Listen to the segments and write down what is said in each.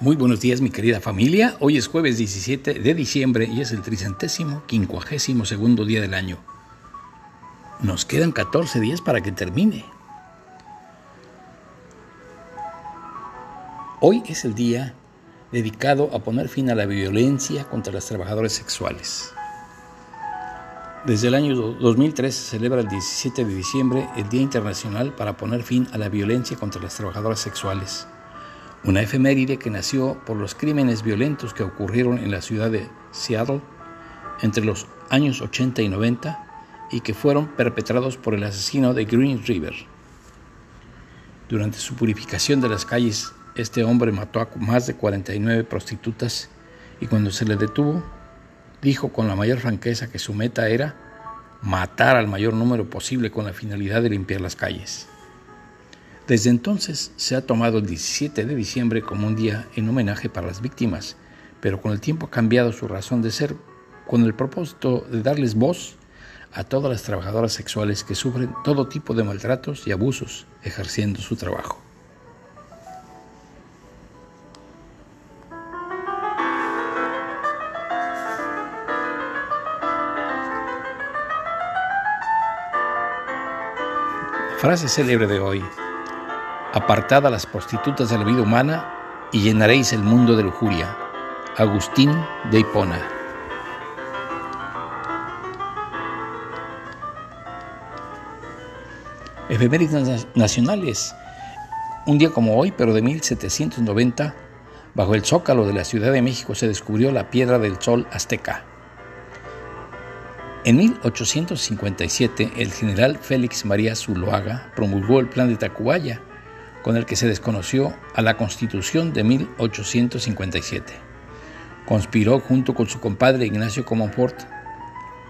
Muy buenos días mi querida familia, hoy es jueves 17 de diciembre y es el tricentésimo quincuagésimo segundo día del año. Nos quedan 14 días para que termine. Hoy es el día dedicado a poner fin a la violencia contra las trabajadoras sexuales. Desde el año 2003 se celebra el 17 de diciembre el Día Internacional para poner fin a la violencia contra las trabajadoras sexuales una efeméride que nació por los crímenes violentos que ocurrieron en la ciudad de Seattle entre los años 80 y 90 y que fueron perpetrados por el asesino de Green River. Durante su purificación de las calles, este hombre mató a más de 49 prostitutas y cuando se le detuvo, dijo con la mayor franqueza que su meta era matar al mayor número posible con la finalidad de limpiar las calles. Desde entonces se ha tomado el 17 de diciembre como un día en homenaje para las víctimas, pero con el tiempo ha cambiado su razón de ser con el propósito de darles voz a todas las trabajadoras sexuales que sufren todo tipo de maltratos y abusos ejerciendo su trabajo. Frase célebre de hoy apartad a las prostitutas de la vida humana y llenaréis el mundo de lujuria. Agustín de Hipona. Efemérides nacionales. Un día como hoy, pero de 1790, bajo el zócalo de la Ciudad de México se descubrió la piedra del sol azteca. En 1857, el general Félix María Zuloaga promulgó el plan de Tacubaya, con el que se desconoció a la Constitución de 1857. Conspiró junto con su compadre Ignacio Comonfort,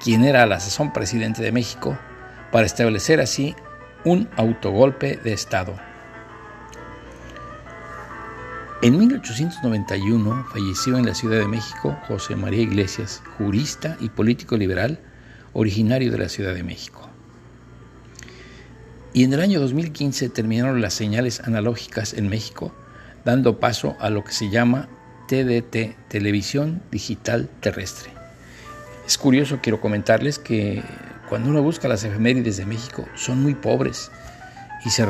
quien era a la sazón presidente de México, para establecer así un autogolpe de Estado. En 1891 falleció en la Ciudad de México José María Iglesias, jurista y político liberal originario de la Ciudad de México. Y en el año 2015 terminaron las señales analógicas en México, dando paso a lo que se llama TDT, Televisión Digital Terrestre. Es curioso, quiero comentarles que cuando uno busca las efemérides de México son muy pobres y se,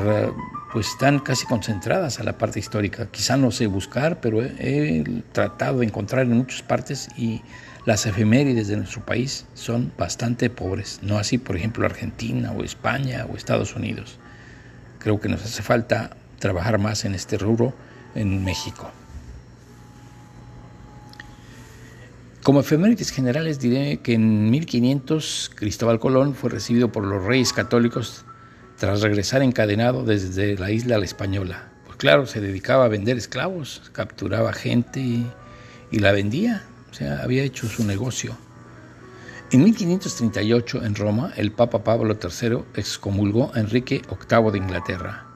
pues están casi concentradas a la parte histórica. Quizá no sé buscar, pero he, he tratado de encontrar en muchas partes y las efemérides de nuestro país son bastante pobres, no así por ejemplo Argentina o España o Estados Unidos. Creo que nos hace falta trabajar más en este rubro en México. Como efemérides generales diré que en 1500 Cristóbal Colón fue recibido por los reyes católicos tras regresar encadenado desde la isla la española. Pues claro, se dedicaba a vender esclavos, capturaba gente y la vendía había hecho su negocio. En 1538, en Roma, el Papa Pablo III excomulgó a Enrique VIII de Inglaterra,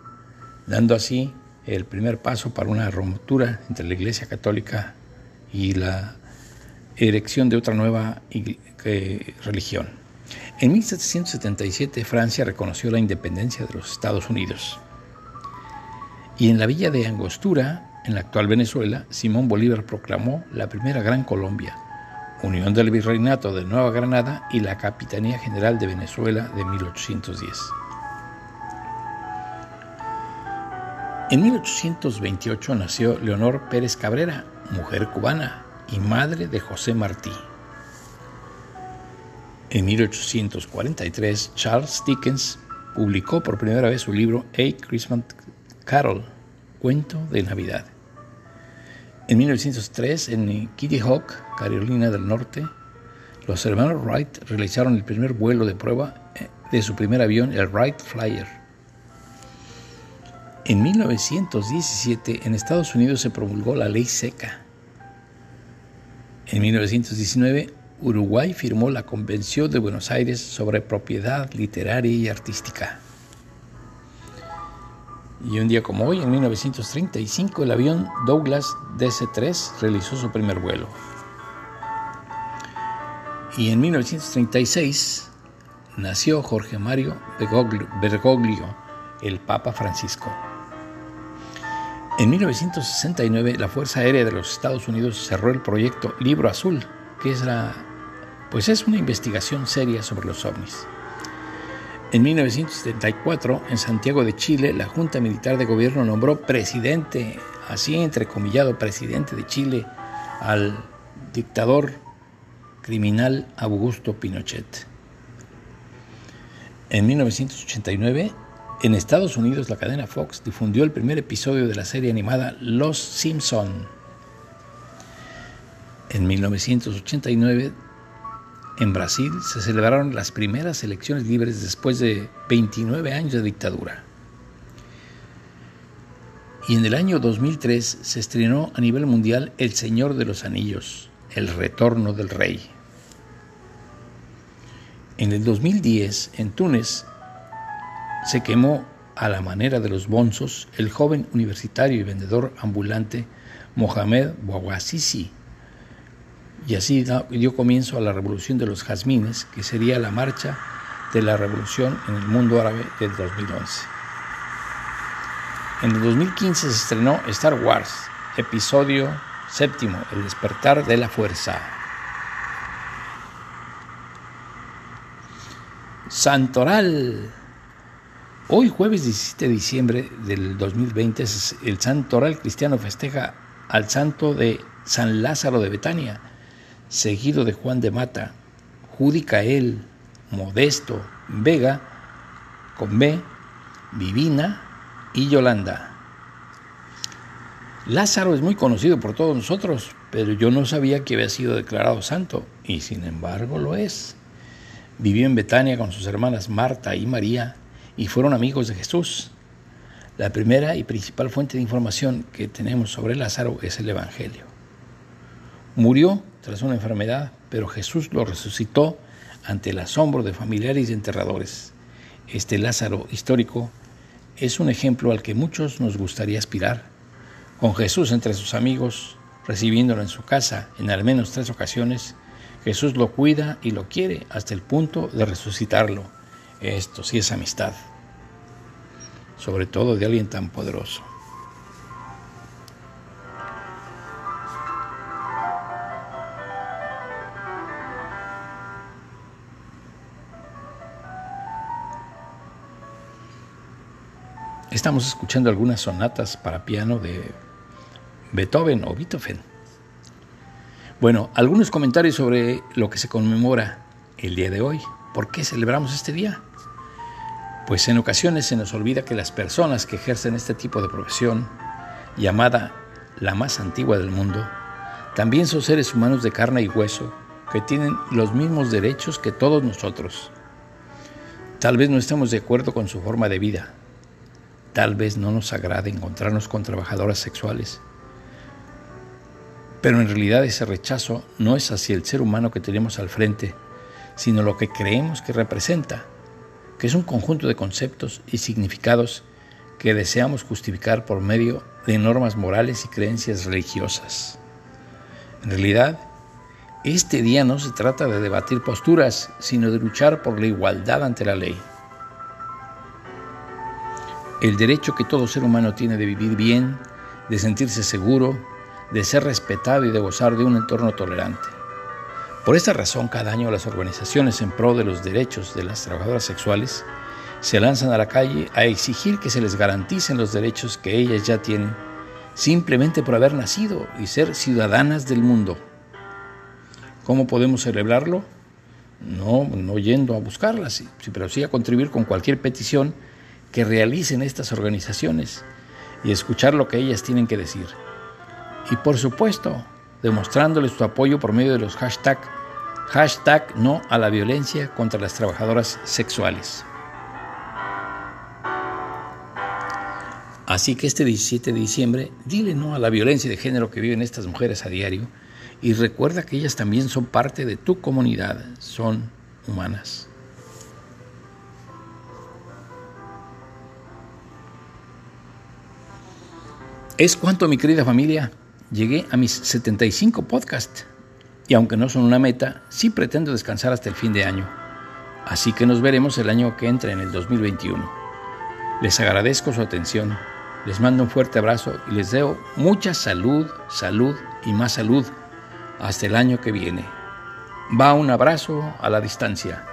dando así el primer paso para una ruptura entre la Iglesia Católica y la erección de otra nueva religión. En 1777 Francia reconoció la independencia de los Estados Unidos. Y en la villa de Angostura, en la actual Venezuela, Simón Bolívar proclamó la primera Gran Colombia, unión del Virreinato de Nueva Granada y la Capitanía General de Venezuela de 1810. En 1828 nació Leonor Pérez Cabrera, mujer cubana y madre de José Martí. En 1843, Charles Dickens publicó por primera vez su libro A Christmas Carol, cuento de Navidad. En 1903, en Kitty Hawk, Carolina del Norte, los hermanos Wright realizaron el primer vuelo de prueba eh, de su primer avión, el Wright Flyer. En 1917, en Estados Unidos se promulgó la ley seca. En 1919, Uruguay firmó la Convención de Buenos Aires sobre propiedad literaria y artística. Y un día como hoy, en 1935, el avión Douglas DC-3 realizó su primer vuelo. Y en 1936 nació Jorge Mario Bergoglio, el Papa Francisco. En 1969, la Fuerza Aérea de los Estados Unidos cerró el proyecto Libro Azul, que es, la, pues es una investigación seria sobre los ovnis. En 1974, en Santiago de Chile, la Junta Militar de Gobierno nombró presidente, así entrecomillado presidente de Chile, al dictador criminal Augusto Pinochet. En 1989, en Estados Unidos, la cadena Fox difundió el primer episodio de la serie animada Los Simpson. En 1989, en Brasil se celebraron las primeras elecciones libres después de 29 años de dictadura. Y en el año 2003 se estrenó a nivel mundial El Señor de los Anillos, El Retorno del Rey. En el 2010, en Túnez, se quemó a la manera de los bonzos el joven universitario y vendedor ambulante Mohamed Bouazizi. Y así dio comienzo a la revolución de los jazmines, que sería la marcha de la revolución en el mundo árabe del 2011. En el 2015 se estrenó Star Wars, episodio séptimo, El despertar de la fuerza. Santoral. Hoy jueves 17 de diciembre del 2020 el Santoral cristiano festeja al santo de San Lázaro de Betania, seguido de Juan de Mata, Judicael, Modesto, Vega, con Vivina y Yolanda. Lázaro es muy conocido por todos nosotros, pero yo no sabía que había sido declarado santo, y sin embargo lo es. Vivió en Betania con sus hermanas Marta y María y fueron amigos de Jesús. La primera y principal fuente de información que tenemos sobre Lázaro es el Evangelio. Murió tras una enfermedad, pero Jesús lo resucitó ante el asombro de familiares y enterradores. Este Lázaro histórico es un ejemplo al que muchos nos gustaría aspirar. Con Jesús entre sus amigos, recibiéndolo en su casa en al menos tres ocasiones, Jesús lo cuida y lo quiere hasta el punto de resucitarlo. Esto sí es amistad, sobre todo de alguien tan poderoso. Estamos escuchando algunas sonatas para piano de Beethoven o Beethoven. Bueno, algunos comentarios sobre lo que se conmemora el día de hoy. ¿Por qué celebramos este día? Pues en ocasiones se nos olvida que las personas que ejercen este tipo de profesión, llamada la más antigua del mundo, también son seres humanos de carne y hueso que tienen los mismos derechos que todos nosotros. Tal vez no estemos de acuerdo con su forma de vida. Tal vez no nos agrade encontrarnos con trabajadoras sexuales pero en realidad ese rechazo no es hacia el ser humano que tenemos al frente, sino lo que creemos que representa, que es un conjunto de conceptos y significados que deseamos justificar por medio de normas morales y creencias religiosas. En realidad, este día no se trata de debatir posturas, sino de luchar por la igualdad ante la ley. El derecho que todo ser humano tiene de vivir bien, de sentirse seguro, de ser respetado y de gozar de un entorno tolerante. Por esta razón, cada año las organizaciones en pro de los derechos de las trabajadoras sexuales se lanzan a la calle a exigir que se les garanticen los derechos que ellas ya tienen simplemente por haber nacido y ser ciudadanas del mundo. ¿Cómo podemos celebrarlo? No, no yendo a buscarlas, pero sí a contribuir con cualquier petición que realicen estas organizaciones y escuchar lo que ellas tienen que decir y por supuesto demostrándoles su apoyo por medio de los hashtag, hashtag no a la violencia contra las trabajadoras sexuales. Así que este 17 de diciembre, dile no a la violencia de género que viven estas mujeres a diario y recuerda que ellas también son parte de tu comunidad, son humanas. Es cuanto, mi querida familia. Llegué a mis 75 podcasts y aunque no son una meta, sí pretendo descansar hasta el fin de año. Así que nos veremos el año que entra en el 2021. Les agradezco su atención. Les mando un fuerte abrazo y les deseo mucha salud, salud y más salud hasta el año que viene. Va un abrazo a la distancia.